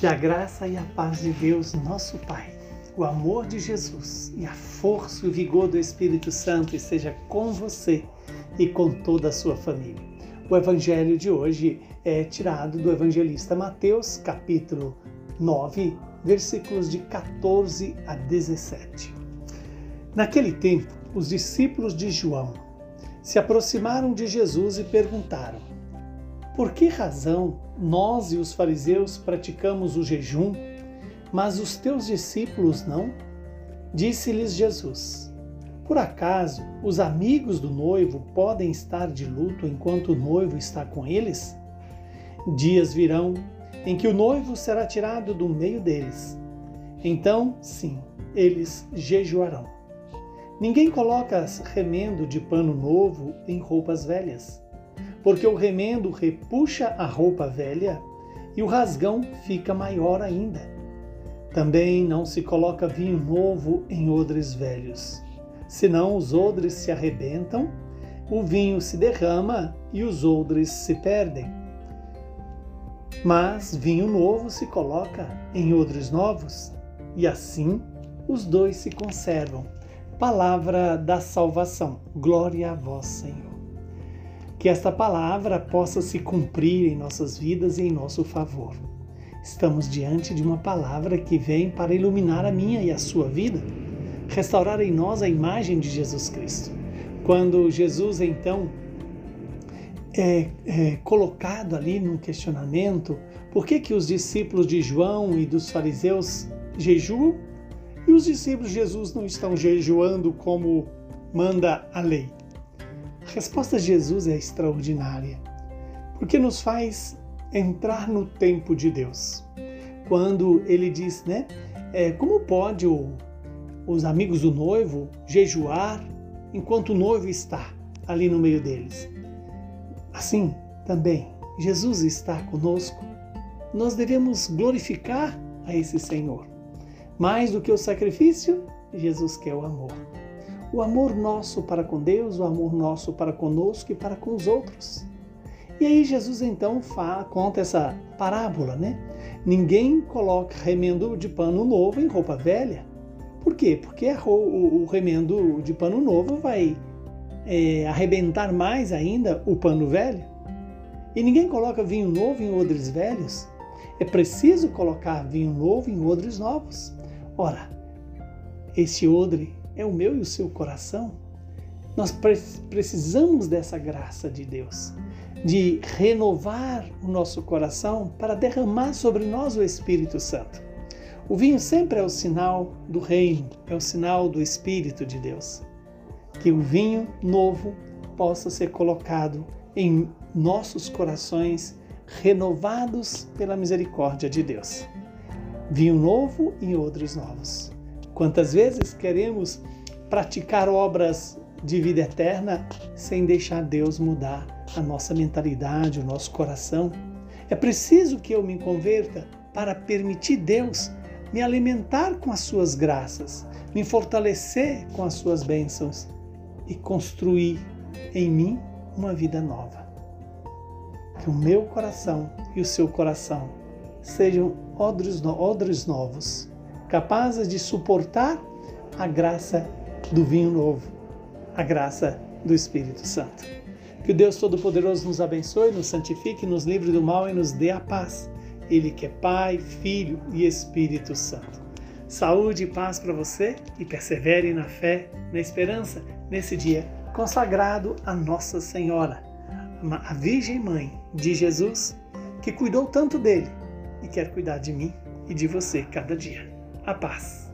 Que a graça e a paz de Deus, nosso Pai, o amor de Jesus e a força e o vigor do Espírito Santo esteja com você e com toda a sua família. O evangelho de hoje é tirado do evangelista Mateus, capítulo 9, versículos de 14 a 17. Naquele tempo, os discípulos de João se aproximaram de Jesus e perguntaram: Por que razão nós e os fariseus praticamos o jejum, mas os teus discípulos não? Disse-lhes Jesus: Por acaso os amigos do noivo podem estar de luto enquanto o noivo está com eles? Dias virão em que o noivo será tirado do meio deles. Então, sim, eles jejuarão. Ninguém coloca remendo de pano novo em roupas velhas, porque o remendo repuxa a roupa velha e o rasgão fica maior ainda. Também não se coloca vinho novo em odres velhos, senão os odres se arrebentam, o vinho se derrama e os odres se perdem. Mas vinho novo se coloca em odres novos, e assim os dois se conservam palavra da salvação. Glória a vós, Senhor. Que esta palavra possa se cumprir em nossas vidas e em nosso favor. Estamos diante de uma palavra que vem para iluminar a minha e a sua vida, restaurar em nós a imagem de Jesus Cristo. Quando Jesus, então, é, é, colocado ali num questionamento, por que, que os discípulos de João e dos fariseus jejuam e os discípulos de Jesus não estão jejuando como manda a lei? A resposta de Jesus é extraordinária, porque nos faz entrar no tempo de Deus. Quando ele diz, né? É, como pode o, os amigos do noivo jejuar enquanto o noivo está ali no meio deles? Assim também, Jesus está conosco. Nós devemos glorificar a esse Senhor. Mais do que o sacrifício, Jesus quer o amor. O amor nosso para com Deus, o amor nosso para conosco e para com os outros. E aí Jesus então fala, conta essa parábola, né? Ninguém coloca remendo de pano novo em roupa velha. Por quê? Porque o, remendo de pano novo vai é, arrebentar mais ainda o pano velho. E ninguém coloca vinho novo em odres velhos. É preciso colocar vinho novo em odres novos. Ora, esse odre é o meu e o seu coração. Nós precisamos dessa graça de Deus, de renovar o nosso coração para derramar sobre nós o Espírito Santo. O vinho sempre é o sinal do reino, é o sinal do Espírito de Deus. Que o vinho novo possa ser colocado em nossos corações, renovados pela misericórdia de Deus vinho novo e odres novos. Quantas vezes queremos praticar obras de vida eterna sem deixar Deus mudar a nossa mentalidade, o nosso coração? É preciso que eu me converta para permitir Deus me alimentar com as suas graças, me fortalecer com as suas bênçãos e construir em mim uma vida nova. Que o meu coração e o seu coração sejam odres, odres novos, capazes de suportar a graça do vinho novo, a graça do Espírito Santo. Que o Deus Todo-Poderoso nos abençoe, nos santifique, nos livre do mal e nos dê a paz. Ele que é Pai, Filho e Espírito Santo. Saúde e paz para você e persevere na fé, na esperança, nesse dia consagrado a Nossa Senhora, a Virgem Mãe de Jesus, que cuidou tanto dele e quer cuidar de mim e de você cada dia. A paz.